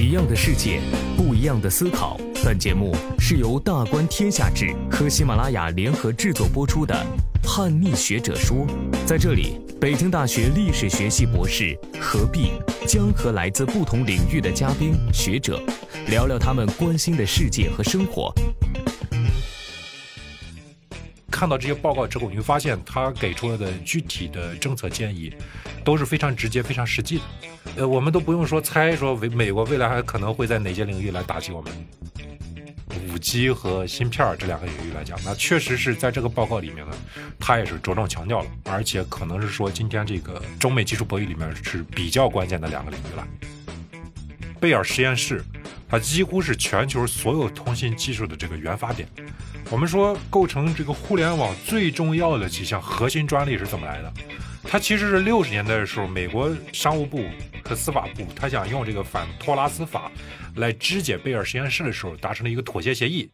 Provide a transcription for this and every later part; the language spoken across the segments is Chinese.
一样的世界，不一样的思考。本节目是由大观天下志和喜马拉雅联合制作播出的《叛逆学者说》。在这里，北京大学历史学系博士何必将和来自不同领域的嘉宾学者聊聊他们关心的世界和生活。看到这些报告之后，你会发现他给出来的具体的政策建议都是非常直接、非常实际的。呃，我们都不用说猜，说美美国未来还可能会在哪些领域来打击我们。五 G 和芯片这两个领域来讲，那确实是在这个报告里面呢，他也是着重强调了，而且可能是说今天这个中美技术博弈里面是比较关键的两个领域了。贝尔实验室，它几乎是全球所有通信技术的这个原发点。我们说，构成这个互联网最重要的几项核心专利是怎么来的？它其实是六十年代的时候，美国商务部和司法部，他想用这个反托拉斯法来肢解贝尔实验室的时候，达成了一个妥协协议。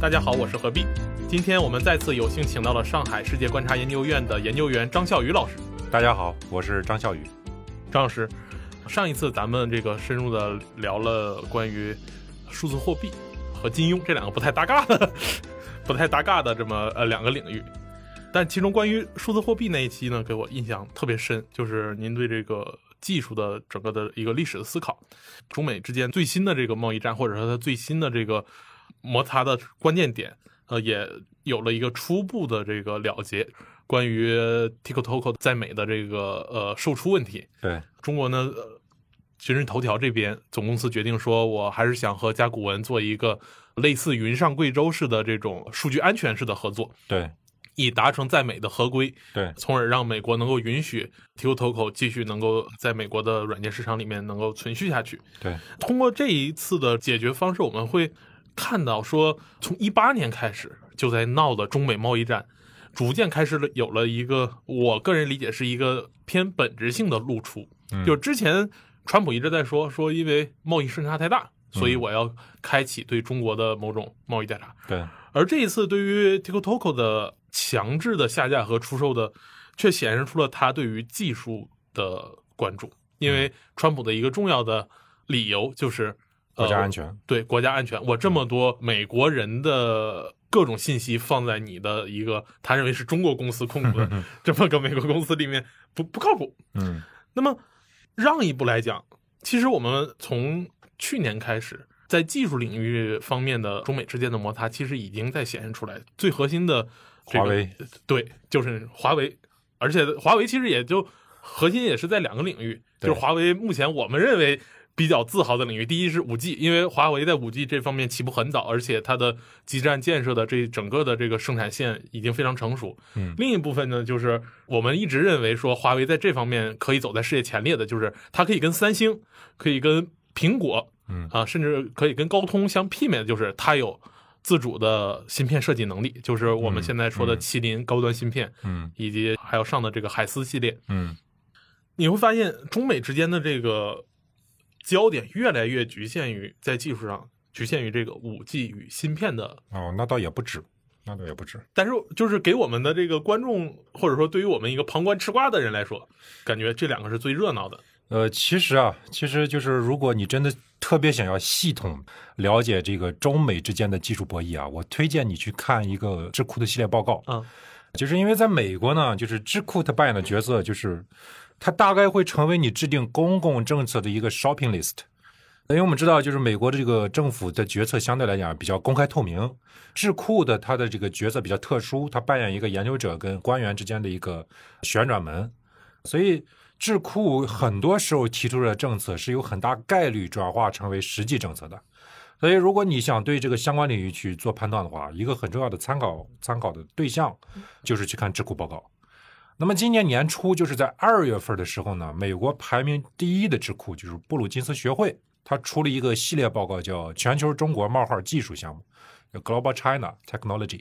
大家好，我是何必。今天我们再次有幸请到了上海世界观察研究院的研究员张笑宇老师。大家好，我是张笑宇。张老师，上一次咱们这个深入的聊了关于数字货币。和金庸这两个不太搭嘎的、不太搭嘎的这么呃两个领域，但其中关于数字货币那一期呢，给我印象特别深，就是您对这个技术的整个的一个历史的思考，中美之间最新的这个贸易战，或者说它最新的这个摩擦的关键点，呃，也有了一个初步的这个了结。关于 TikTok 在美的这个呃售出问题，对中国呢？今日头条这边总公司决定说，我还是想和甲骨文做一个类似云上贵州式的这种数据安全式的合作，对，以达成在美的合规，对，从而让美国能够允许 TikTok 继续能够在美国的软件市场里面能够存续下去。对，通过这一次的解决方式，我们会看到说，从一八年开始就在闹的中美贸易战，逐渐开始了有了一个我个人理解是一个偏本质性的露出，就之前。川普一直在说说，因为贸易顺差太大，所以我要开启对中国的某种贸易调查。对，而这一次对于 TikTok 的强制的下架和出售的，却显示出了他对于技术的关注。因为川普的一个重要的理由就是国家安全，对国家安全。我这么多美国人的各种信息放在你的一个他认为是中国公司控股的 这么个美国公司里面，不不靠谱。嗯，那么。让一步来讲，其实我们从去年开始，在技术领域方面的中美之间的摩擦，其实已经在显现出来。最核心的，华为，对，就是华为，而且华为其实也就核心也是在两个领域，就是华为目前我们认为。比较自豪的领域，第一是五 G，因为华为在五 G 这方面起步很早，而且它的基站建设的这整个的这个生产线已经非常成熟。嗯，另一部分呢，就是我们一直认为说华为在这方面可以走在世界前列的，就是它可以跟三星，可以跟苹果，嗯啊，甚至可以跟高通相媲美的，就是它有自主的芯片设计能力，就是我们现在说的麒麟高端芯片，嗯，以及还有上的这个海思系列，嗯，你会发现中美之间的这个。焦点越来越局限于在技术上，局限于这个五 G 与芯片的哦，那倒也不止，那倒也不止。但是就是给我们的这个观众，或者说对于我们一个旁观吃瓜的人来说，感觉这两个是最热闹的。呃，其实啊，其实就是如果你真的特别想要系统了解这个中美之间的技术博弈啊，我推荐你去看一个智库的系列报告。嗯，就是因为在美国呢，就是智库它扮演的角色就是。它大概会成为你制定公共政策的一个 shopping list，因为我们知道，就是美国的这个政府的决策相对来讲比较公开透明，智库的它的这个角色比较特殊，它扮演一个研究者跟官员之间的一个旋转门，所以智库很多时候提出的政策是有很大概率转化成为实际政策的，所以如果你想对这个相关领域去做判断的话，一个很重要的参考参考的对象就是去看智库报告。那么今年年初，就是在二月份的时候呢，美国排名第一的智库就是布鲁金斯学会，它出了一个系列报告，叫《全球中国冒号技术项目》，叫 Global China Technology。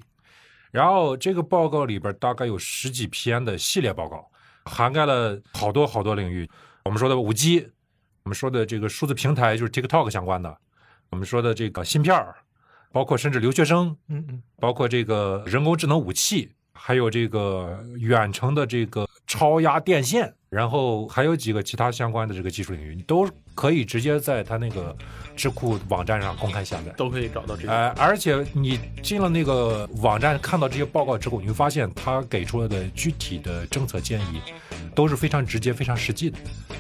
然后这个报告里边大概有十几篇的系列报告，涵盖了好多好多领域。我们说的五 G，我们说的这个数字平台，就是 TikTok 相关的，我们说的这个芯片儿，包括甚至留学生，嗯嗯，包括这个人工智能武器。还有这个远程的这个超压电线，然后还有几个其他相关的这个技术领域，你都可以直接在他那个智库网站上公开下载。都可以找到这个。呃，而且你进了那个网站，看到这些报告之后，你会发现他给出来的具体的政策建议都是非常直接、非常实际的。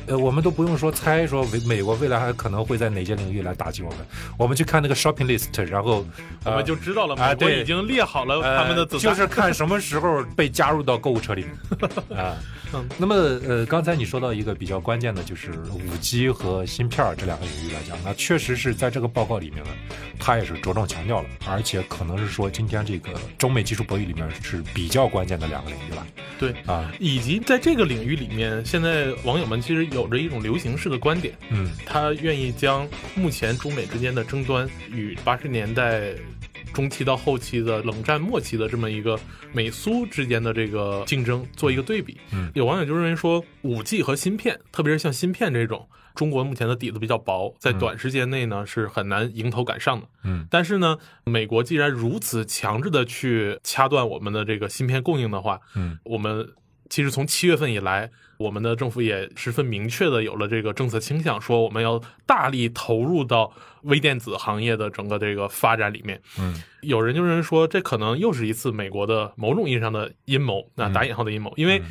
呃，我们都不用说猜说美美国未来还可能会在哪些领域来打击我们，我们去看那个 shopping list，然后、呃、我们就知道了，美国已经列好了呃他们的子弹，就是看什么时候被加入到购物车里面 啊。嗯那么呃，刚才你说到一个比较关键的，就是五 G 和芯片这两个领域来讲，那确实是在这个报告里面呢，它也是着重强调了，而且可能是说今天这个中美技术博弈里面是比较关键的两个领域了对。啊。以及在这个领域里面，现在网友们其实有着一种流行式的观点，嗯他愿意将目前中美之间的争端与八十年代中期到后期的冷战末期的这么一个美苏之间的这个竞争做一个对比。嗯有网友就认为说，五 G 和芯片，特别是像芯片这种，中国目前的底子比较薄，在短时间内呢是很难迎头赶上的。嗯。但是呢，美国既然如此强制的去掐断我们的这个芯片供应的话，嗯。我们其实从七月份以来，我们的政府也十分明确的有了这个政策倾向，说我们要大力投入到微电子行业的整个这个发展里面。嗯。有人就认为说，这可能又是一次美国的某种意义上的阴谋，那打引号的阴谋，因为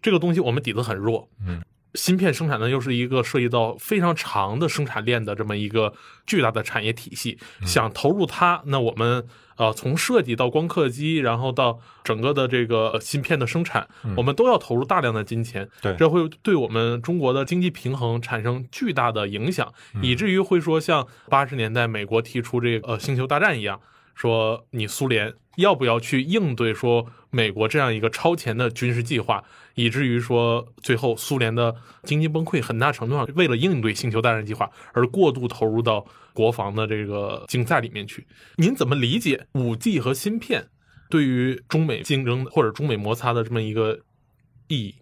这个东西我们底子很弱，嗯，芯片生产呢又是一个涉及到非常长的生产链的这么一个巨大的产业体系，嗯。想投入它，那我们呃从设计到光刻机，然后到整个的这个呃芯片的生产，我们都要投入大量的金钱，嗯对。这会对我们中国的经济平衡产生巨大的影响，嗯。以至于会说像八十年代美国提出这个呃星球大战一样，说你苏联要不要去应对说美国这样一个超前的军事计划，以至于说最后苏联的经济崩溃，很大程度上为了应对星球大战计划而过度投入到国防的这个竞赛里面去。您怎么理解五 G 和芯片对于中美竞争或者中美摩擦的这么一个意义？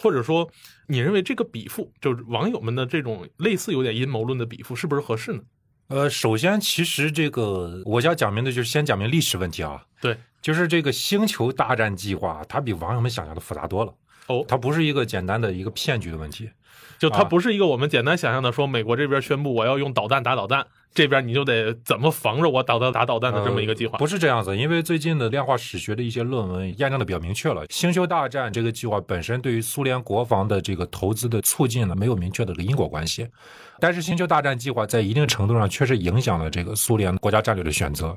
或者说，你认为这个比附，就是网友们的这种类似有点阴谋论的比附，是不是合适呢？呃，首先，其实这个我要讲明的就是先讲明历史问题啊，对，就是这个星球大战计划，它比网友们想象的复杂多了。哦它不是一个简单的一个骗局的问题。就它啊不是一个我们简单想象的说，美国这边宣布我要用导弹打导弹，这边你就得怎么防着我导弹打导弹的这么一个计划。呃不是这样子，因为最近的量化史学的一些论文验证的比较明确了，星球大战这个计划本身对于苏联国防的这个投资的促进呢，没有明确的这个因果关系。但是星球大战计划在一定程度上确实影响了这个苏联国家战略的选择。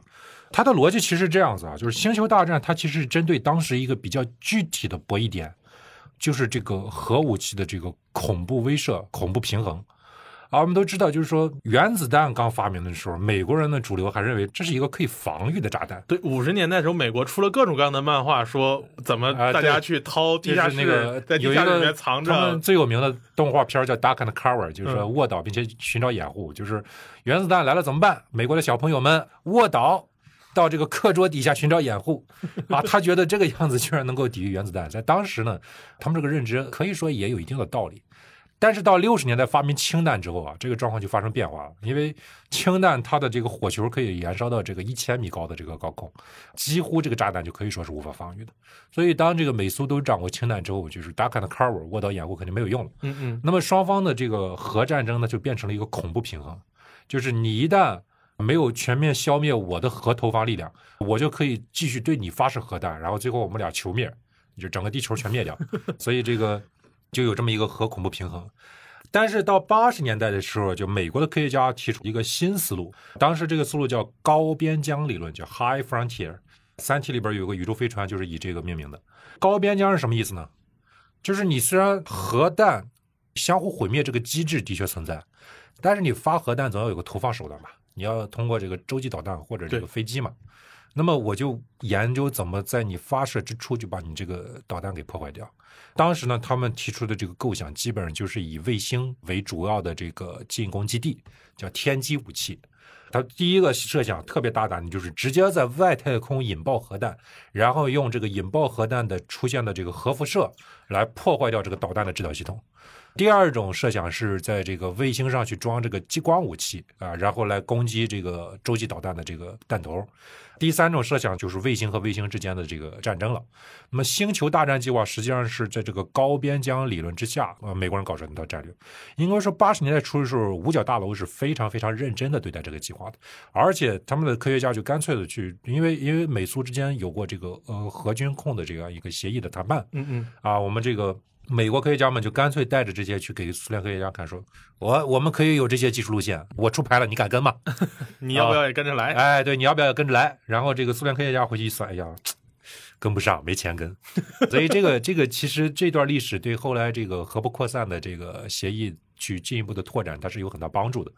它的逻辑其实是这样子啊，就是星球大战它其实是针对当时一个比较具体的博弈点，就是这个核武器的这个恐怖威慑、恐怖平衡。而我们都知道，就是说原子弹刚发明的时候，美国人的主流还认为这是一个可以防御的炸弹。对，五十年代的时候，美国出了各种各样的漫画，说怎么啊大家去掏地下室，是那个在地下室里面藏他们着。最有名的动画片叫《Duck and Cover》，就是说嗯卧倒并且寻找掩护，就是原子弹来了怎么办？美国的小朋友们卧倒到这个课桌底下寻找掩护啊，他觉得这个样子居然能够抵御原子弹，在当时呢，他们这个认知可以说也有一定的道理。但是到六十年代发明氢弹之后啊，这个状况就发生变化了。因为氢弹它的这个火球可以燃烧到这个一千米高的这个高空，几乎这个炸弹就可以说是无法防御的。所以当这个美苏都掌握氢弹之后，就是 duck and cover 卧倒掩护肯定没有用了。嗯嗯，那么双方的这个核战争呢，就变成了一个恐怖平衡，就是你一旦没有全面消灭我的核投放力量，我就可以继续对你发射核弹，然后最后我们俩球灭，就整个地球全灭掉。所以这个就有这么一个核恐怖平衡。但是到八十年代的时候，就美国的科学家提出一个新思路，当时这个思路叫高边疆理论，叫 High Frontier。三体里边有个宇宙飞船就是以这个命名的。高边疆是什么意思呢？就是你虽然核弹相互毁灭这个机制的确存在，但是你发核弹总要有个投放手段吧？你要通过这个洲际导弹或者这个飞机嘛。那么我就研究怎么在你发射之初就把你这个导弹给破坏掉。当时呢，他们提出的这个构想基本上就是以卫星为主要的这个进攻基地，叫天基武器。他第一个设想特别大胆，就是直接在外太空引爆核弹，然后用这个引爆核弹的出现的这个核辐射来破坏掉这个导弹的制导系统。第二种设想是在这个卫星上去装这个激光武器啊，然后来攻击这个洲际导弹的这个弹头。第三种设想就是卫星和卫星之间的这个战争了。那么星球大战计划实际上是在这个高边疆理论之下，呃，美国人搞出来一套战略。应该说八十年代初的时候，五角大楼是非常非常认真的对待这个计划的，而且他们的科学家就干脆的去，因为因为美苏之间有过这个呃核军控的这样一个协议的谈判，嗯嗯，啊，我们这个美国科学家们就干脆带着这些去给苏联科学家看，说，我我们可以有这些技术路线，我出牌了，你敢跟吗？你要不要也跟着来？哎，对，你要不要也跟着来？然后这个苏联科学家回去一算，哎呀，跟不上，没钱跟。所以这个这个其实这段历史对后来这个核不扩散的这个协议去进一步的拓展，它是有很大帮助的。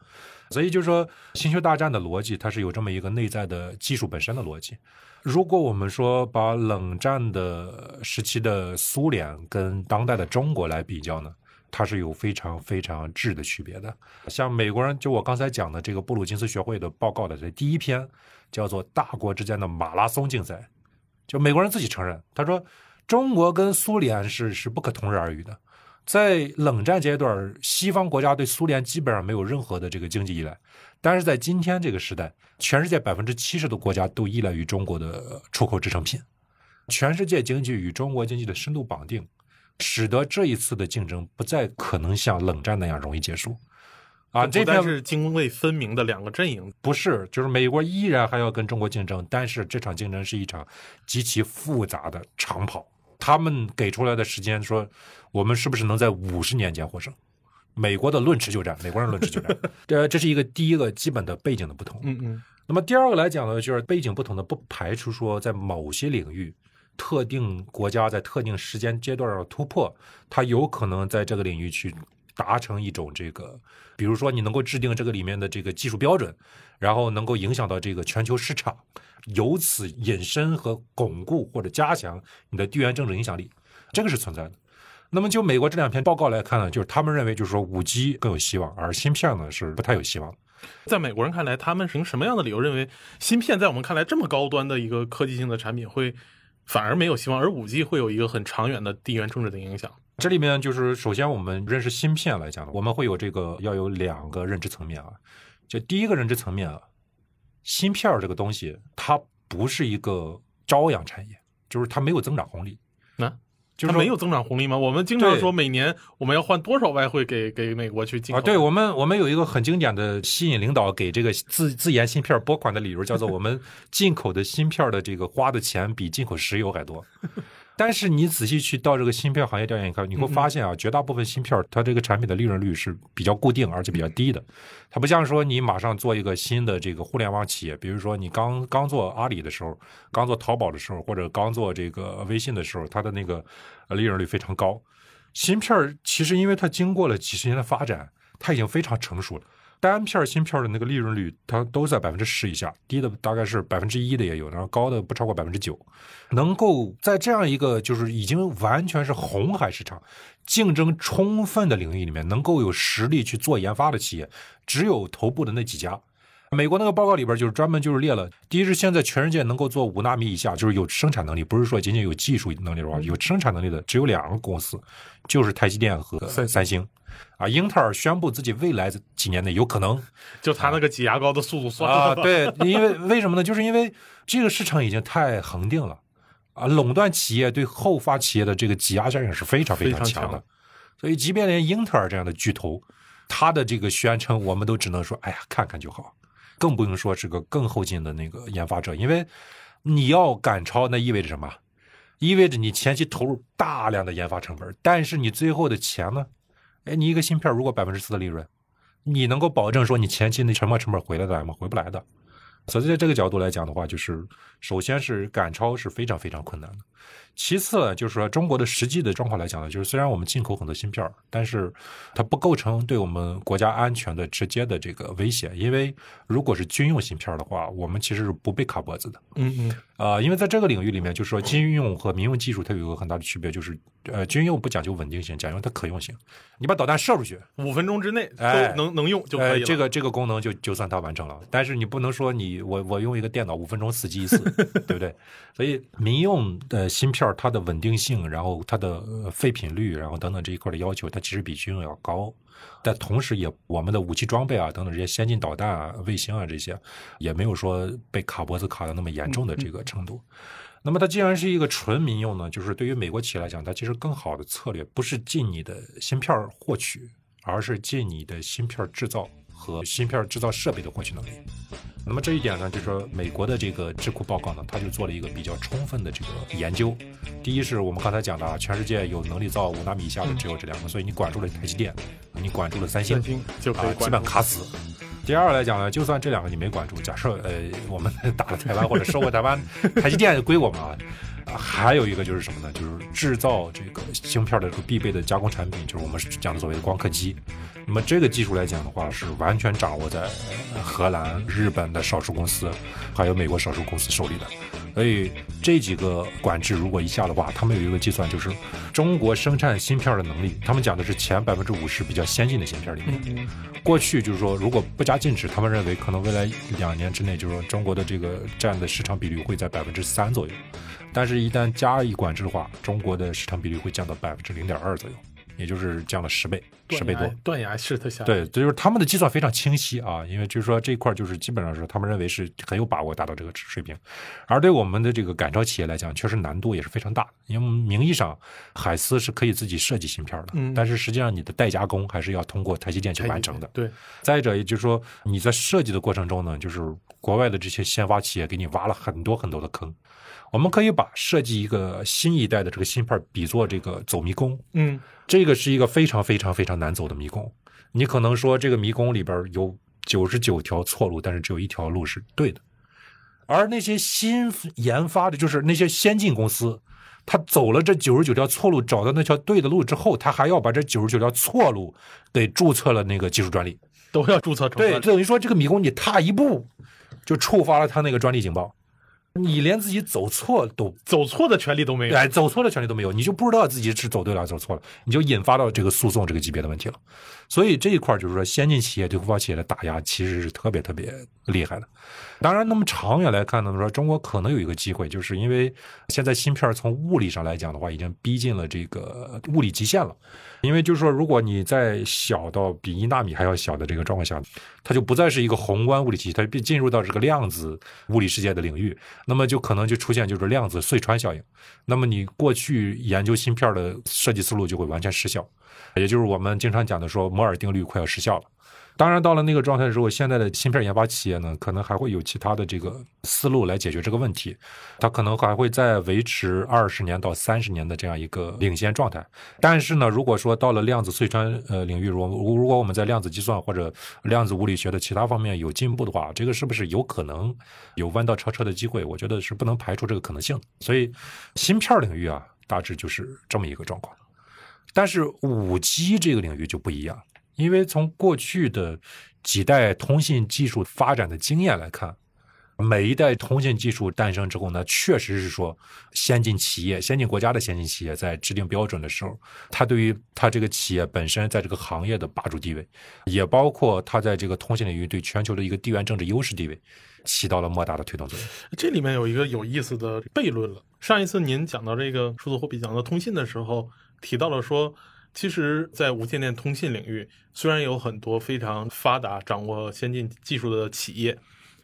所以就是说，星球大战的逻辑，它是有这么一个内在的技术本身的逻辑。如果我们说把冷战的时期的苏联跟当代的中国来比较呢，它是有非常非常质的区别的。像美国人，就我刚才讲的这个布鲁金斯学会的报告的这第一篇，叫做《大国之间的马拉松竞赛》，就美国人自己承认，他说中国跟苏联是是不可同日而语的。在冷战阶段，西方国家对苏联基本上没有任何的这个经济依赖，但是在今天这个时代，全世界百分之七十的国家都依赖于中国的出口制成品，全世界经济与中国经济的深度绑定，使得这一次的竞争不再可能像冷战那样容易结束。啊，这篇不但是泾渭分明的两个阵营，不是，就是美国依然还要跟中国竞争，但是这场竞争是一场极其复杂的长跑。他们给出来的时间说，我们是不是能在五十年间获胜？美国的论持久战，美国人论持久战，这 这是一个第一个基本的背景的不同。嗯嗯，那么第二个来讲呢，就是背景不同的，不排除说在某些领域，特定国家在特定时间阶段上突破，它有可能在这个领域去达成一种这个，比如说你能够制定这个里面的这个技术标准，然后能够影响到这个全球市场，由此引申和巩固或者加强你的地缘政治影响力，这个是存在的。那么就美国这两篇报告来看呢，就是他们认为就是说五 G 更有希望，而芯片呢是不太有希望。在美国人看来，他们凭什么样的理由认为芯片在我们看来这么高端的一个科技性的产品会反而没有希望，而五 G 会有一个很长远的地缘政治的影响？这里面就是首先我们认识芯片来讲，我们会有这个要有两个认知层面啊。就第一个认知层面啊，芯片儿这个东西它不是一个朝阳产业，就是它没有增长红利。那就是没有增长红利吗？我们经常说每年我们要换多少外汇给给美国去进口啊，对我们，我们有一个很经典的吸引领导给这个自自研芯片拨款的理由，叫做我们 进口的芯片的这个花的钱比进口石油还多。但是你仔细去到这个芯片行业调研一看，你会发现啊，绝大部分芯片它这个产品的利润率是比较固定而且比较低的。它不像说你马上做一个新的这个互联网企业，比如说你刚刚做阿里的时候，刚做淘宝的时候，或者刚做这个微信的时候，它的那个呃利润率非常高。芯片其实因为它经过了几十年的发展，它已经非常成熟了。单片芯片的那个利润率，它都在百分之十以下，低的大概是百分之一的也有，然后高的不超过百分之九。能够在这样一个就是已经完全是红海市场、竞争充分的领域里面，能够有实力去做研发的企业，只有头部的那几家。美国那个报告里边就是专门就是列了，第一是现在全世界能够做五纳米以下，就是有生产能力，不是说仅仅有技术能力的话，有生产能力的只有两个公司，就是台积电和三三星。啊，英特尔宣布自己未来几年内有可能。就他那个挤牙膏的速度算啊，对，因为为什么？呢？就是因为这个市场已经太恒定了啊，垄断企业对后发企业的这个挤压效应是非常非常强的，所以即便连英特尔这样的巨头，他的这个宣称我们都只能说，哎呀，看看就好，更不用说是个更后进的那个研发者，因为你要赶超，那意味着什么？意味着你前期投入大量的研发成本，但是你最后的钱呢？哎，你一个芯片如果百分之四的利润，你能够保证说你前期那沉没成本回来的来吗？回不来的。所以在这个角度来讲的话，就是首先是赶超是非常非常困难的。其次呢，就是说中国的实际的状况来讲呢，就是虽然我们进口很多芯片儿，但是它不构成对我们国家安全的直接的这个威胁，因为如果是军用芯片儿的话，我们其实是不被卡脖子的。嗯嗯啊、因为在这个领域里面，就是说军用和民用技术它有一个很大的区别，就是呃，军用不讲究稳定性，讲究它可用性。你把导弹射出去，五分钟之内哎都能能用就可以了。呃这个这个功能就就算它完成了，但是你不能说你我我用一个电脑五分钟死机一次，对不对？所以民用的芯片它的稳定性，然后它的废品率，然后等等这一块的要求，它其实比军用要高。但同时也我们的武器装备啊等等这些先进导弹啊、卫星啊这些，也没有说被卡脖子卡的那么严重的这个程度。那么它既然是一个纯民用呢，就是对于美国企业来讲，它其实更好的策略不是进你的芯片获取，而是进你的芯片制造和芯片制造设备的获取能力。那么这一点呢，就是说美国的这个智库报告呢，它就做了一个比较充分的这个研究。第一是我们刚才讲的啊，全世界有能力造五纳米以下的只有这两个，所以你管住了台积电，你管住了三星三，星就可以啊，基本卡死。第二来讲呢，就算这两个你没管住，假设呃我们 打了台湾或者收过台湾，台积电归我们啊。啊还有一个就是什么呢？就是制造这个芯片的这个必备的加工产品，就是我们讲的所谓的光刻机。那么这个技术来讲的话，是完全掌握在呃荷兰、日本的少数公司，还有美国少数公司手里的。所以这几个管制如果一下的话，他们有一个计算，就是中国生产芯片的能力，他们讲的是前百分之五十比较先进的芯片里面。嗯过去就是说，如果不加禁止，他们认为可能未来两年之内，就是说中国的这个占的市场比率会在百分之三左右。但是，一旦加以管制的话，中国的市场比率会降到百分之零点二左右，也就是降了十倍，十倍多。断崖式的下来。对，就是他们的计算非常清晰啊，因为就是说这一块就是基本上是他们认为是很有把握达到这个水平，而对我们的这个赶超企业来讲，确实难度也是非常大。因为名义上海思是可以自己设计芯片的，嗯但是实际上你的代加工还是要通过台积电去完成的。对，再者，也就是说你在设计的过程中呢，就是国外的这些先发企业给你挖了很多很多的坑。我们可以把设计一个新一代的这个芯片比作这个走迷宫，嗯这个是一个非常非常非常难走的迷宫。你可能说这个迷宫里边有九十九条错路，但是只有一条路是对的。而那些新研发的，就是那些先进公司，他走了这九十九条错路，找到那条对的路之后，他还要把这九十九条错路给注册了那个技术专利。都要注册成对，等于说这个迷宫你踏一步，就触发了他那个专利警报。你连自己走错都走错的权利都没有。哎，走错的权利都没有，你就不知道自己是走对了还是走错了，你就引发到这个诉讼这个级别的问题了。所以这一块就是说，先进企业对突发企业的打压其实是特别特别厉害的。当然，那么长远来看呢，说中国可能有一个机会，就是因为现在芯片从物理上来讲的话，已经逼近了这个物理极限了。因为就是说，如果你在小到比一纳米还要小的这个状况下，它就不再是一个宏观物理体系，它必进入到这个量子物理世界的领域，那么就可能就出现就是量子隧穿效应。那么你过去研究芯片的设计思路就会完全失效，也就是我们经常讲的说摩尔定律快要失效了。当然，到了那个状态的时候，现在的芯片研发企业呢，可能还会有其他的这个思路来解决这个问题。它可能还会再维持二十年到三十年的这样一个领先状态。但是呢，如果说到了量子隧穿呃领域，如如果我们在量子计算或者量子物理学的其他方面有进步的话，这个是不是有可能有弯道超车的机会？我觉得是不能排除这个可能性。所以，芯片领域啊，大致就是这么一个状况。但是五 G 这个领域就不一样，因为从过去的几代通信技术发展的经验来看，每一代通信技术诞生之后呢，确实是说先进企业、先进国家的先进企业在制定标准的时候，它对于它这个企业本身在这个行业的霸主地位，也包括它在这个通信领域对全球的一个地缘政治优势地位，起到了莫大的推动作用。这里面有一个有意思的悖论了。上一次您讲到这个数字货币，讲到通信的时候，提到了说，其实，在无线电通信领域，虽然有很多非常发达、掌握先进技术的企业，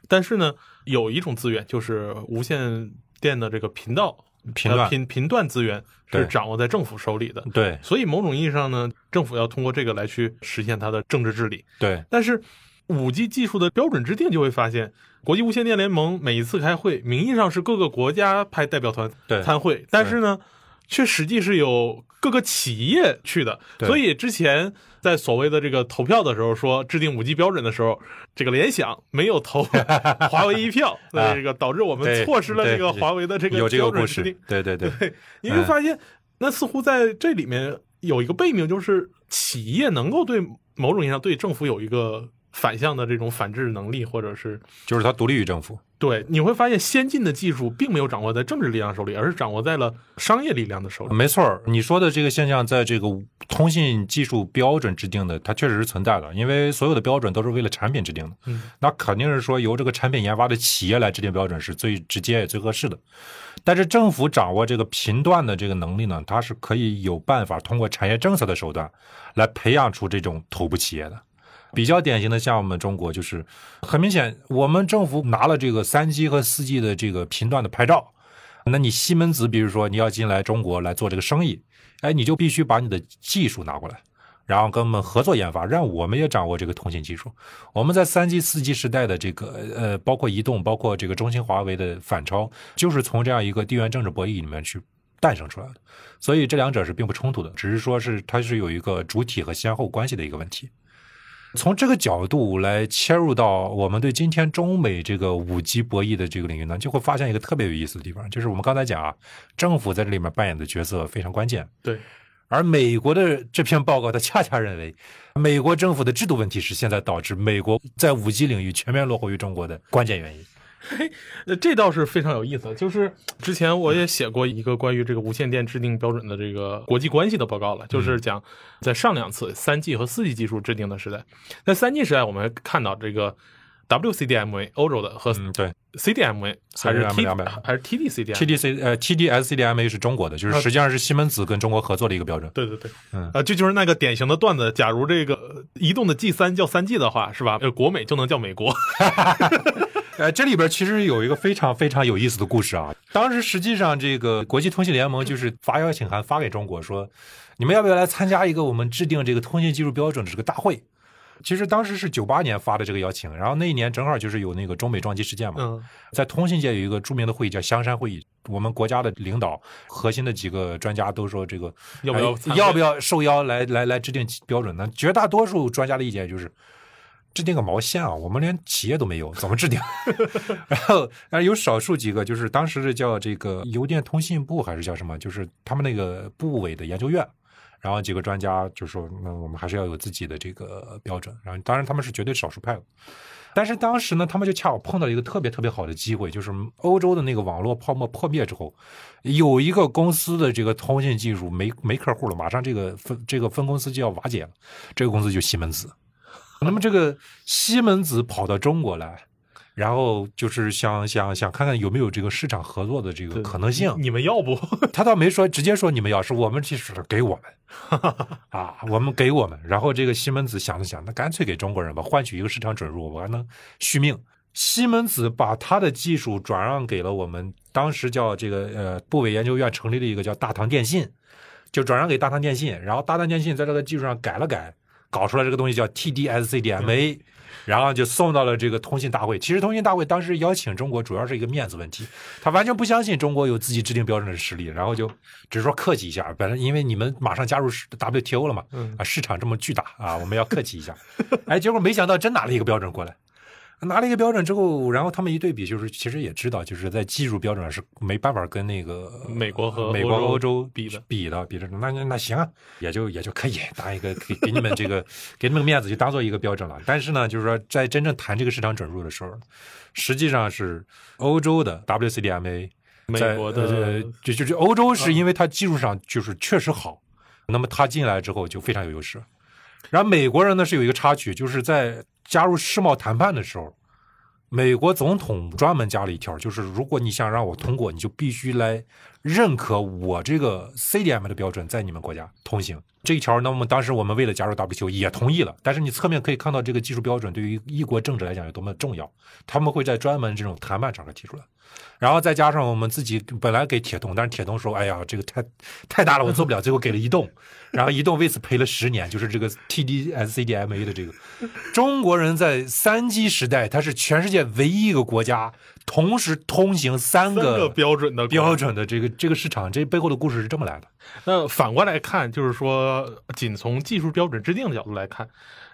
但是呢，有一种资源就是无线电的这个频道、频频频段资源是掌握在政府手里的。对所以某种意义上呢，政府要通过这个来去实现它的政治治理。对但是，五 G 技术的标准制定就会发现，国际无线电联盟每一次开会，名义上是各个国家派代表团对参会，但是呢，却实际是有各个企业去的。所以之前在所谓的这个投票的时候，说制定五 G 标准的时候，这个联想没有投 华为一票，那这个导致我们错失了这个华为的这个标准制定。，对对对，对，你会发现，那似乎在这里面有一个背面，就是企业能够对某种意义上对政府有一个反向的这种反制能力，或者是就是它独立于政府。对，你会发现先进的技术并没有掌握在政治力量手里，而是掌握在了商业力量的手里。没错，你说的这个现象，在这个通信技术标准制定的，它确实是存在的，因为所有的标准都是为了产品制定的。嗯，那肯定是说由这个产品研发的企业来制定标准是最直接也最合适的。但是政府掌握这个频段的这个能力呢，它是可以有办法通过产业政策的手段来培养出这种头部企业的。比较典型的，像我们中国，就是很明显，我们政府拿了这个三 G 和四 G 的这个频段的牌照，那你西门子，比如说你要进来中国来做这个生意，哎，你就必须把你的技术拿过来，然后跟我们合作研发，让我们也掌握这个通信技术。我们在三 G、四 G 时代的这个呃，包括移动，包括这个中兴、华为的反超，就是从这样一个地缘政治博弈里面去诞生出来的。所以这两者是并不冲突的，只是说是它是有一个主体和先后关系的一个问题。从这个角度来切入到我们对今天中美这个五 G 博弈的这个领域呢，就会发现一个特别有意思的地方，就是我们刚才讲啊，政府在这里面扮演的角色非常关键。对，而美国的这篇报告，它恰恰认为，美国政府的制度问题是现在导致美国在五 G 领域全面落后于中国的关键原因。呃，这倒是非常有意思。就是之前我也写过一个关于这个无线电制定标准的这个国际关系的报告了，就是讲在上两次三 G 和四 G 技术制定的时代，在三 G 时代，我们看到这个 WCDMA 欧洲的和嗯，对 CDMA 还是 T 200还是 TD-CDMA。，TDC 呃 TD-SCDMA 是中国的，就是实际上是西门子跟中国合作的一个标准。对对对，嗯啊，这就是那个典型的段子。假如这个移动的 G 三叫三 G 的话，是吧？呃，国美就能叫美国。呃，这里边其实有一个非常非常有意思的故事啊。当时实际上这个国际通信联盟就是发邀请函发给中国说，你们要不要来参加一个我们制定这个通信技术标准的这个大会？其实当时是九八年发的这个邀请，然后那一年正好就是有那个中美撞击事件嘛，嗯在通信界有一个著名的会议叫香山会议，我们国家的领导核心的几个专家都说这个要不要哎要不要受邀来来来制定标准呢？绝大多数专家的意见就是。制定个毛线啊！我们连企业都没有，怎么制定？然后，但是有少数几个，就是当时是叫这个邮电通信部还是叫什么？就是他们那个部委的研究院，然后几个专家就说，那我们还是要有自己的这个标准。然后，当然他们是绝对少数派的。但是当时呢，他们就恰好碰到一个特别特别好的机会，就是欧洲的那个网络泡沫破灭之后，有一个公司的这个通信技术没没客户了，马上这个分这个分公司就要瓦解了，这个公司就西门子。那么这个西门子跑到中国来，然后就是想想想看看有没有这个市场合作的这个可能性。你们要不？他倒没说直接说你们要是我们其实给我们 啊，我们给我们。然后这个西门子想了想，那干脆给中国人吧，换取一个市场准入，我还能续命。西门子把他的技术转让给了我们当时叫这个呃部委研究院成立了一个叫大唐电信，就转让给大唐电信，然后大唐电信在这个技术上改了改，搞出来这个东西叫 TD-SCDMA。然后就送到了这个通信大会。其实通信大会当时邀请中国，主要是一个面子问题，他完全不相信中国有自己制定标准的实力，然后就只是说客气一下。本来因为你们马上加入 WTO 了嘛，嗯啊，市场这么巨大啊，我们要客气一下。哎，结果没想到真拿了一个标准过来。拿了一个标准之后，然后他们一对比，就是其实也知道，就是在技术标准上是没办法跟那个美国和美国、欧洲比的比的，比的。那那那行啊，也就也就可以当一个给给你们这个给你们面子，就当做一个标准了。但是呢，就是说在真正谈这个市场准入的时候，实际上是欧洲的 WCDMA，美国的呃就就就欧洲是因为它技术上就是确实好，那么它进来之后就非常有优势。然后美国人呢是有一个插曲，就是在加入世贸谈判的时候，美国总统专门加了一条，就是如果你想让我通过，你就必须来认可我这个 CDM 的标准在你们国家通行。这一条，那么当时我们为了加入 WTO 也同意了，但是你侧面可以看到这个技术标准对于一国政治来讲有多么重要，他们会在专门这种谈判场合提出来。然后再加上我们自己本来给铁通，但是铁通说：“哎呀，这个太太大了，我做不了。”最后给了移动，然后移动为此赔了十年，就是这个 TD-SCDMA 的这个中国人在三 G 时代，它是全世界唯一一个国家同时通行三三个个标准的标准的这个这个市场，这背后的故事是这么来的。那反过来看，就是说，仅从技术标准制定的角度来看，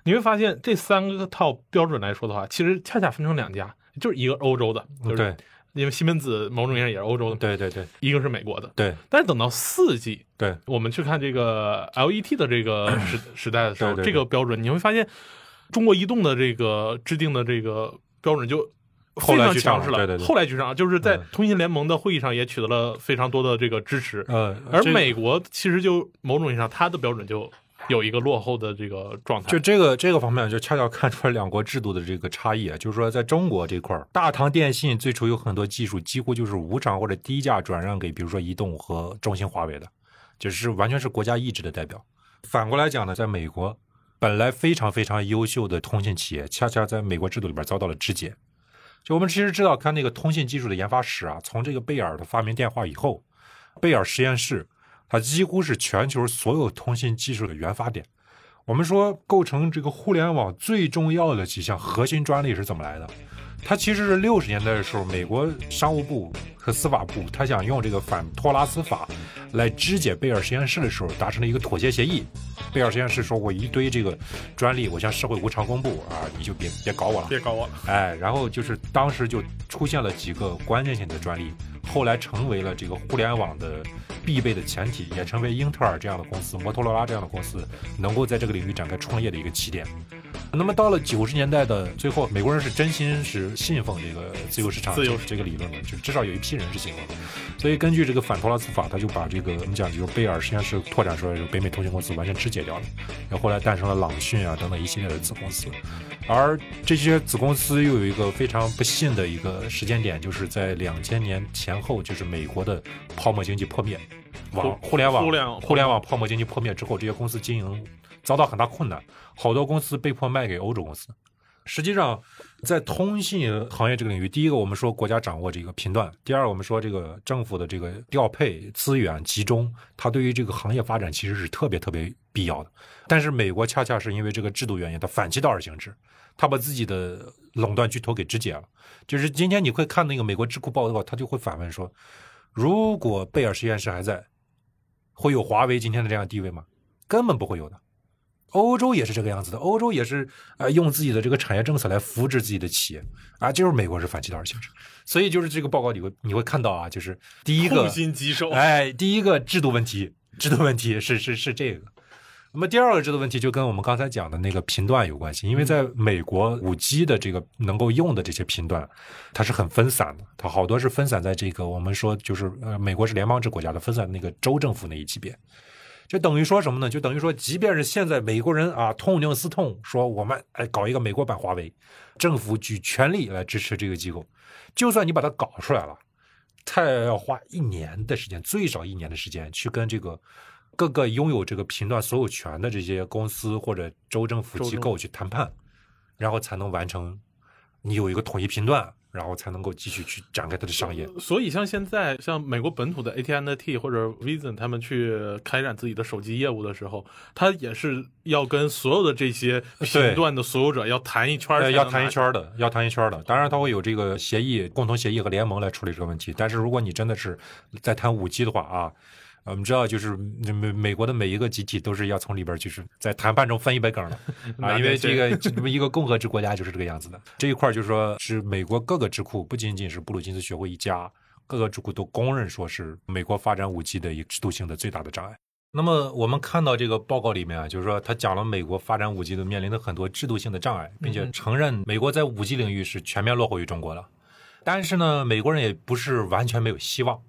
你会发现这三个套标准来说的话，其实恰恰分成两家，就是一个欧洲的，就是对因为西门子某种意义上也是欧洲的，对对对一个是美国的。对但是等到四 G，对，我们去看这个 LET 的这个时 时代的时候，对对对这个标准你会发现，中国移动的这个制定的这个标准就非常强势了。对对对后来居上，就是在嗯通信联盟的会议上也取得了非常多的这个支持。呃，而美国其实就某种意义上，它的标准就有一个落后的这个状态。就这个这个方面，就恰巧看出来两国制度的这个差异啊。就是说，在中国这块儿，大唐电信最初有很多技术几乎就是无偿或者低价转让给，比如说移动和中兴、华为的，就是完全是国家意志的代表。反过来讲呢，在美国，本来非常非常优秀的通信企业，恰恰在美国制度里边遭到了肢解。就我们其实知道，看那个通信技术的研发史啊，从这个贝尔的发明电话以后，贝尔实验室它几乎是全球所有通信技术的原发点。我们说构成这个互联网最重要的几项核心专利是怎么来的？它其实是六十年代的时候，美国商务部和司法部，他想用这个反托拉斯法来肢解贝尔实验室的时候，达成了一个妥协协议。贝尔实验室说我一堆这个专利，我向社会无偿公布啊，你就别别搞我了。别搞我了，哎，然后就是当时就出现了几个关键性的专利，后来成为了这个互联网的必备的前提，也成为英特尔这样的公司、摩托罗拉这样的公司能够在这个领域展开创业的一个起点。那么到了九十年代的最后，美国人是真心是信奉这个自由市场自由这这个理论的，就至少有一批人是信奉的。所以根据这个反托拉斯法，他就把这个我们讲就是贝尔实验室拓展出来的北美通讯公司完全肢解掉了，然后后来诞生了朗讯啊等等一系列的子公司。而这些子公司又有一个非常不幸的一个时间点，就是在两千年前后，就是美国的泡沫经济破灭，网互互联网互联网互联网泡沫经济破灭之后，这些公司经营遭到很大困难，好多公司被迫卖给欧洲公司。实际上，在通信行业这个领域，第一个我们说国家掌握这个频段，第二我们说这个政府的这个调配资源集中，它对于这个行业发展其实是特别特别必要的。但是美国恰恰是因为这个制度原因，它反其道而行之，它把自己的垄断巨头给肢解了。就是今天你会看那个美国智库报告，他就会反问说，如果贝尔实验室还在，会有华为今天的这样地位吗？根本不会有的。欧洲也是这个样子的，欧洲也是呃用自己的这个产业政策来扶持自己的企业啊，就是美国是反其道而行之，所以就是这个报告你会你会看到啊，就是第一个痛心疾首。哎，第一个制度问题，制度问题是是是这个。那么第二个制度问题就跟我们刚才讲的那个频段有关系，因为在美国五 G 的这个能够用的这些频段，它是很分散的，它好多是分散在这个我们说就是呃美国是联邦制国家的，分散那个州政府那一级别。就等于说什么呢？就等于说，即便是现在美国人啊痛定思痛，说我们哎搞一个美国版华为，政府举全力来支持这个机构，就算你把它搞出来了，他也要花一年的时间，最少一年的时间去跟这个各个拥有这个频段所有权的这些公司或者州政府机构去谈判，然后才能完成你有一个统一频段，然后才能够继续去展开它的商业。所以，像现在像美国本土的 AT&T 或者 Verizon 他们去开展自己的手机业务的时候，他也是要跟所有的这些频段的所有者要谈一圈儿才呃，能拿，要谈一圈儿的，要谈一圈儿的。当然，他会有这个协议、共同协议和联盟来处理这个问题。但是，如果你真的是在谈五 G 的话啊，我们知道，就是美美国的每一个集体都是要从里边就是在谈判中分一杯羹的 啊，因为点这个一个共和制国家就是这个样子的。这一块就是说是美国各个智库，不仅仅是布鲁金斯学会一家，各个智库都公认说是美国发展五 G 的一个制度性的最大的障碍。那么我们看到这个报告里面啊，就是说他讲了美国发展五 G 的面临的很多制度性的障碍，并且承认美国在五 G 领域是全面落后于中国的。但是呢，美国人也不是完全没有希望，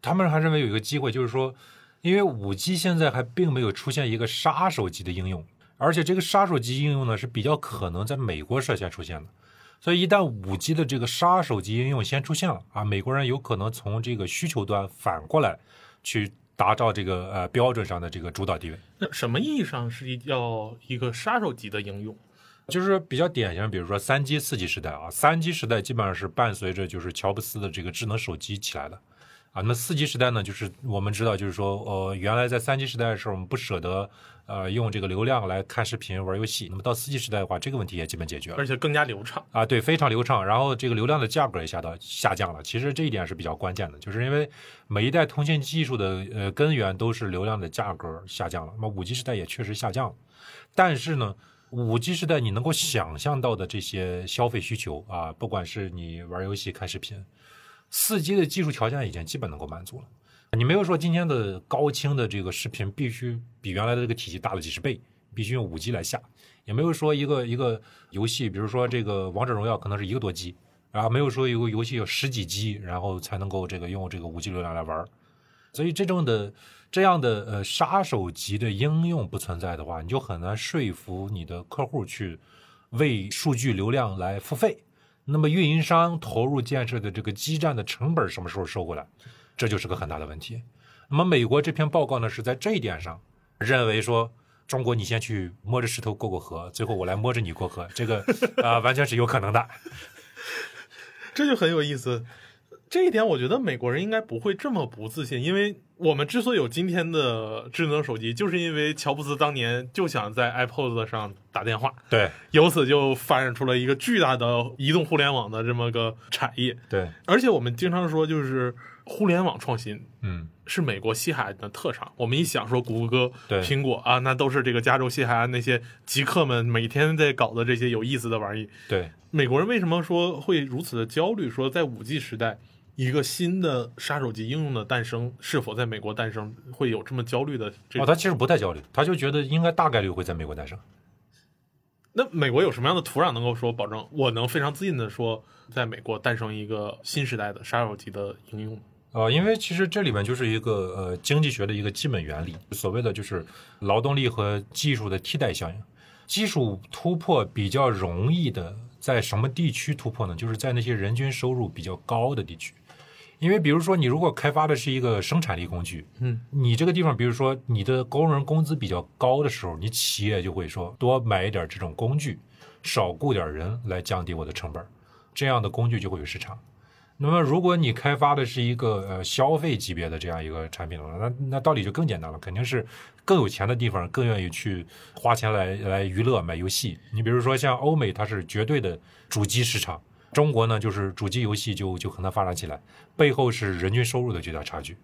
他们还认为有一个机会，就是说，因为五 G 现在还并没有出现一个杀手级的应用，而且这个杀手级应用呢是比较可能在美国率先出现的。所以一旦五 G 的这个杀手级应用先出现了啊，美国人有可能从这个需求端反过来去达到这个呃标准上的这个主导地位。那什么意义上是一叫一个杀手级的应用？就是比较典型，比如说三 G、四 G 时代啊，三 G 时代基本上是伴随着就是乔布斯的这个智能手机起来的啊。那么四 G 时代呢，就是我们知道，就是说呃，原来在三 G 时代的时候，我们不舍得呃用这个流量来看视频、玩游戏。那么到四 G 时代的话，这个问题也基本解决了而且更加流畅。啊，对，非常流畅。然后这个流量的价格也下到下降了。其实这一点是比较关键的，就是因为每一代通信技术的呃根源都是流量的价格下降了。那么五 G 时代也确实下降了，但是呢。五 G 时代，你能够想象到的这些消费需求啊，不管是你玩游戏、看视频，四 G 的技术条件已经基本能够满足了。你没有说今天的高清的这个视频必须比原来的这个体积大了几十倍，必须用五 G 来下，也没有说一个一个游戏，比如说这个王者荣耀可能是一个多 G，然后没有说有个游戏有十几 G，然后才能够这个用这个五 G 流量来玩。所以这种的这样的呃杀手级的应用不存在的话，你就很难说服你的客户去为数据流量来付费。那么运营商投入建设的这个基站的成本什么时候收回来？这就是个很大的问题。那么美国这篇报告呢，是在这一点上认为说，中国你先去摸着石头过过河，最后我来摸着你过河，这个啊、完全是有可能的。这就很有意思。这一点，我觉得美国人应该不会这么不自信，因为我们之所以有今天的智能手机，就是因为乔布斯当年就想在 iPod 上打电话，对由此就发展出了一个巨大的移动互联网的这么个产业。对，而且我们经常说，就是互联网创新嗯，是美国西海岸的特长。我们一想说谷歌、对苹果啊，那都是这个加州西海岸那些极客们每天在搞的这些有意思的玩意。对。美国人为什么说会如此的焦虑？说在五 G 时代，一个新的杀手级应用的诞生，是否在美国诞生，会有这么焦虑的这哦，个？他其实不太焦虑，他就觉得应该大概率会在美国诞生。那美国有什么样的土壤能够说保证我能非常自信的说，在美国诞生一个新时代的杀手级的应用？呃，因为其实这里面就是一个呃经济学的一个基本原理，所谓的就是劳动力和技术的替代效应。技术突破比较容易的，在什么地区突破呢？就是在那些人均收入比较高的地区。因为比如说，你如果开发的是一个生产力工具，嗯，你这个地方，比如说你的工人工资比较高的时候，你企业就会说多买一点这种工具，少雇点人来降低我的成本，这样的工具就会有市场。那么，如果你开发的是一个呃消费级别的这样一个产品的话，那那道理就更简单了，肯定是更有钱的地方更愿意去花钱来来娱乐买游戏。你比如说像欧美，它是绝对的主机市场，中国呢就是主机游戏就就很难发展起来，背后是人均收入的巨大差距。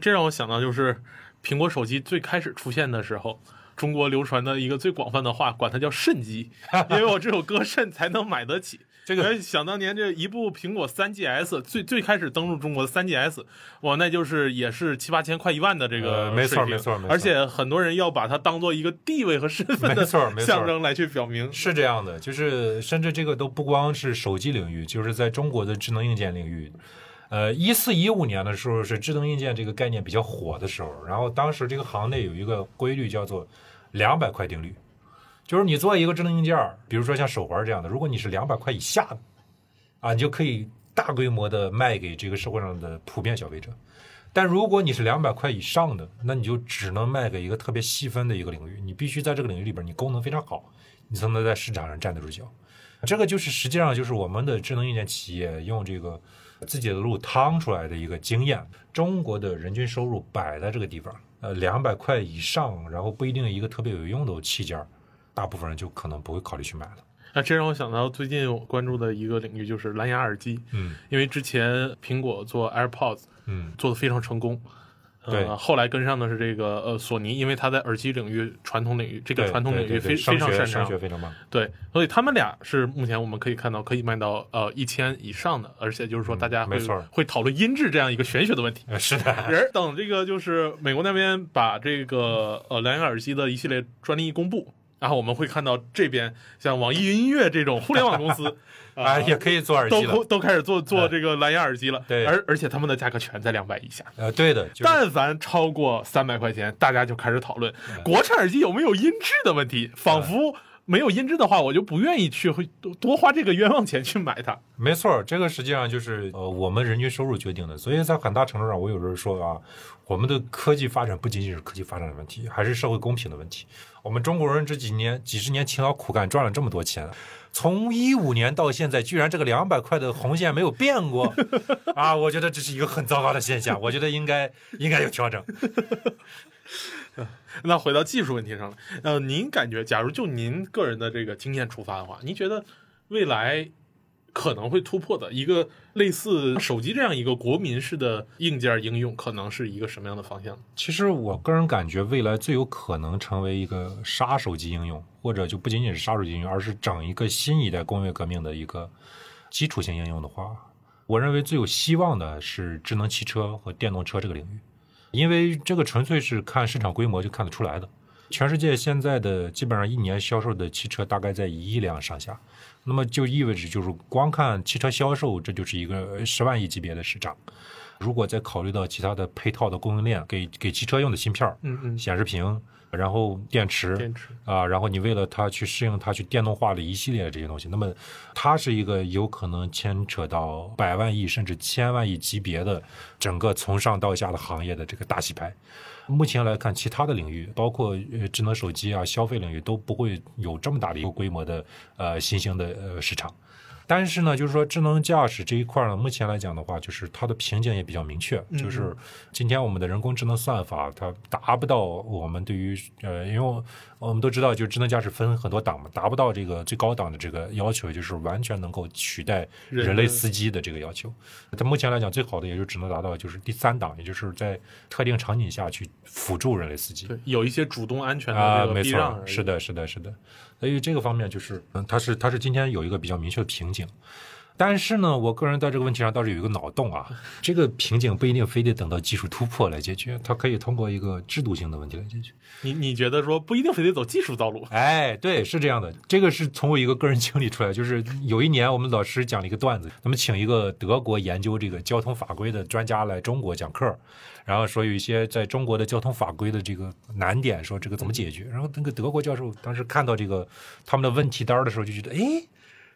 这让我想到，就是苹果手机最开始出现的时候，中国流传的一个最广泛的话，管它叫“肾机”，因为我只有割肾才能买得起。这个哎想当年这一部苹果三 GS 最最开始登陆中国的三 GS，哇，那就是也是七八千快一万的这个呃没错没错没错而且很多人要把它当做一个地位和身份的象征来去表明。是这样的，就是甚至这个都不光是手机领域，就是在中国的智能硬件领域。呃，一四一五年的时候是智能硬件这个概念比较火的时候，然后当时这个行内有一个规律叫做两百块定律，就是你做一个智能硬件儿，比如说像手环这样的，如果你是两百块以下的，啊，你就可以大规模的卖给这个社会上的普遍消费者。但如果你是两百块以上的，那你就只能卖给一个特别细分的一个领域，你必须在这个领域里边你功能非常好，你才能在市场上站得住脚。这个就是实际上就是我们的智能硬件企业用这个自己的路趟出来的一个经验。中国的人均收入摆在这个地方，呃，两百块以上，然后不一定一个特别有用的器件儿，大部分人就可能不会考虑去买了。那这让我想到最近我关注的一个领域就是蓝牙耳机，嗯因为之前苹果做 AirPods 嗯，做的非常成功。对呃，后来跟上的是这个呃索尼，因为它在耳机领域、传统领域这个传统领域非非常擅长声，学非常棒。对，所以他们俩是目前我们可以看到可以卖到呃一千以上的，而且就是说大家会、嗯没错会讨论音质这样一个玄学的问题。呃，是的，人等这个就是美国那边把这个呃蓝牙耳机的一系列专利一公布，然后我们会看到这边像网易云音乐这种互联网公司 啊，也可以做耳机了都。都开始做做这个蓝牙耳机了，对而而且他们的价格全在两百以下。呃，对的，就是但凡超过三百块钱，大家就开始讨论嗯国产耳机有没有音质的问题，仿佛没有音质的话，我就不愿意去会多多花这个冤枉钱去买它。没错，这个实际上就是呃我们人均收入决定的，所以在很大程度上，我有时候说啊，我们的科技发展不仅仅是科技发展的问题，还是社会公平的问题。我们中国人这几年几十年勤劳苦干赚了这么多钱，从一五年到现在，居然这个两百块的红线没有变过啊！我觉得这是一个很糟糕的现象，我觉得应该应该有调整。那回到技术问题上来，呃，您感觉，假如就您个人的这个经验出发的话，您觉得未来可能会突破的一个类似手机这样一个国民式的硬件应用，可能是一个什么样的方向？其实我个人感觉，未来最有可能成为一个杀手级应用，或者就不仅仅是杀手级应用，而是整一个新一代工业革命的一个基础性应用的话，我认为最有希望的是智能汽车和电动车这个领域，因为这个纯粹是看市场规模就看得出来的。全世界现在的基本上一年销售的汽车大概在一亿辆上下，那么就意味着就是光看汽车销售，这就是一个十万亿级别的市场。如果再考虑到其他的配套的供应链，给给汽车用的芯片、嗯嗯，显示屏，然后电池，电池啊，然后你为了它去适应它去电动化的一系列的这些东西，那么它是一个有可能牵扯到百万亿甚至千万亿级别的整个从上到下的行业的这个大洗牌。目前来看，其他的领域，包括呃智能手机啊、消费领域都不会有这么大的一个规模的呃新兴的呃市场。但是呢，就是说智能驾驶这一块呢，目前来讲的话，就是它的瓶颈也比较明确，就是今天我们的人工智能算法它达不到我们对于呃，因为我们都知道，就是智能驾驶分很多档嘛，达不到这个最高档的这个要求，就是完全能够取代人类司机的这个要求。它目前来讲，最好的也就只能达到就是第三档，也就是在特定场景下去辅助人类司机。对，有一些主动安全的没错是的，是的，是的。所以这个方面就是，嗯，它是它是今天有一个比较明确的瓶颈。但是呢，我个人在这个问题上倒是有一个脑洞啊，这个瓶颈不一定非得等到技术突破来解决，它可以通过一个制度性的问题来解决。你你觉得说不一定非得走技术道路？哎，对，是这样的，这个是从我一个个人经历出来，就是有一年我们老师讲了一个段子，那么请一个德国研究这个交通法规的专家来中国讲课，然后说有一些在中国的交通法规的这个难点，说这个怎么解决。然后那个德国教授当时看到这个他们的问题单的时候，就觉得，哎，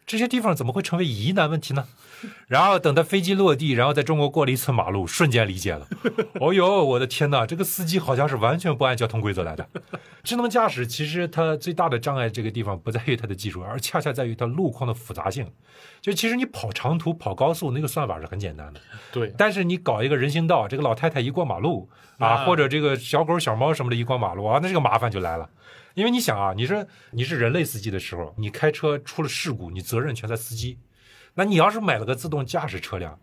这些地方怎么会成为疑难问题呢？然后等到飞机落地，然后在中国过了一次马路，瞬间理解了。哦呦，我的天哪，这个司机好像是完全不按交通规则来的。智能驾驶其实它最大的障碍这个地方不在于它的技术，而恰恰在于它路况的复杂性。就其实你跑长途、跑高速那个算法是很简单的，对，但是你搞一个人行道，这个老太太一过马路啊，啊或者这个小狗、小猫什么的一过马路啊，那这个麻烦就来了。因为你想啊，你说你是人类司机的时候，你开车出了事故，你责任全在司机。那你要是买了个自动驾驶车辆，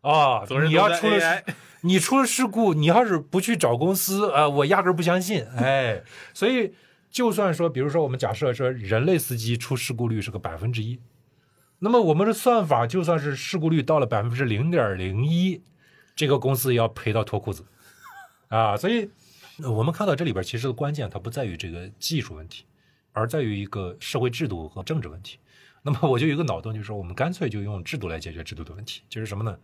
啊，你要出了你出了事故，你要是不去找公司，啊，我压根儿不相信。哎，所以就算说，比如说我们假设说人类司机出事故率是个百分之一，那么我们的算法就算是事故率到了百分之零点零一，这个公司也要赔到脱裤子啊。所以呃我们看到这里边其实的关键它不在于这个技术问题，而在于一个社会制度和政治问题。那么我就有一个脑洞，就是说我们干脆就用制度来解决制度的问题，就是什么呢？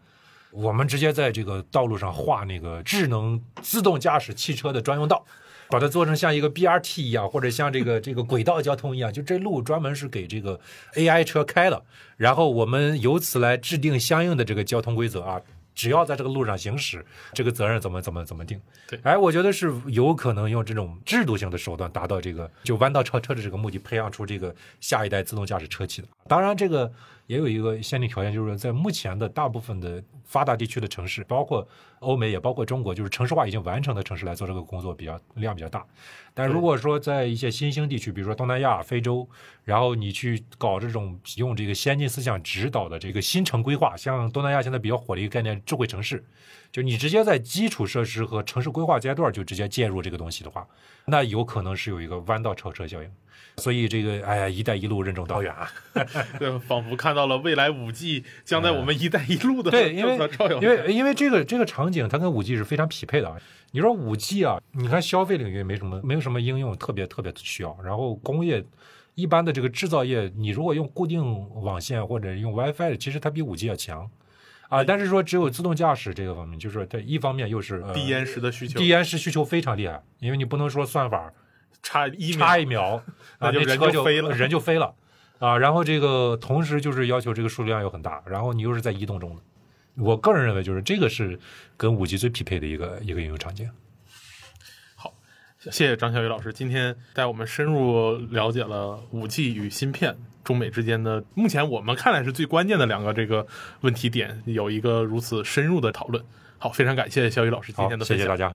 我们直接在这个道路上画那个智能自动驾驶汽车的专用道，把它做成像一个 BRT 一样，或者像这个这个轨道交通一样，就这路专门是给这个 AI 车开的，然后我们由此来制定相应的这个交通规则啊。只要在这个路上行驶，这个责任怎么怎么怎么定？对哎，我觉得是有可能用这种制度性的手段达到这个就弯道超车的这个目的，培养出这个下一代自动驾驶车企的。当然，这个也有一个限定条件，就是在目前的大部分的发达地区的城市，包括欧美也包括中国，就是城市化已经完成的城市来做这个工作比较量比较大。但如果说在一些新兴地区，比如说东南亚、非洲，然后你去搞这种用这个先进思想指导的这个新城规划，像东南亚现在比较火的一个概念——智慧城市，就你直接在基础设施和城市规划阶段就直接介入这个东西的话，那有可能是有一个弯道超车效应。所以这个，哎呀，“一带一路”任重道远啊！对，仿佛看到了未来五 G 将在我们“一带一路”的对，因为因为因为这个这个场景，它跟五 G 是非常匹配的啊。你说五 G 啊，你看消费领域没什么没有什么应用特别特别需要，然后工业一般的这个制造业，你如果用固定网线或者用 WiFi，其实它比五 G 要强啊。但是说只有自动驾驶这个方面，就是它一方面又是、呃、低延时的需求，低延时需求非常厉害，因为你不能说算法差一秒差一秒，啊，那就人车就飞了人就飞了啊。然后这个同时就是要求这个数量又很大，然后你又是在移动中的。我个人认为，就是这个是跟五 G 最匹配的一个一个应用场景。好谢谢张小雨老师，今天带我们深入了解了五 G 与芯片中美之间的目前我们看来是最关键的两个这个问题点，有一个如此深入的讨论。好，非常感谢小雨老师今天的，分享谢谢大。家。